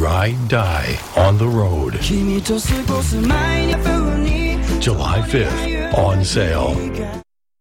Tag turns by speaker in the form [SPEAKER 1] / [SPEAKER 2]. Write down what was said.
[SPEAKER 1] ride, die on the road. July 5th, on sale.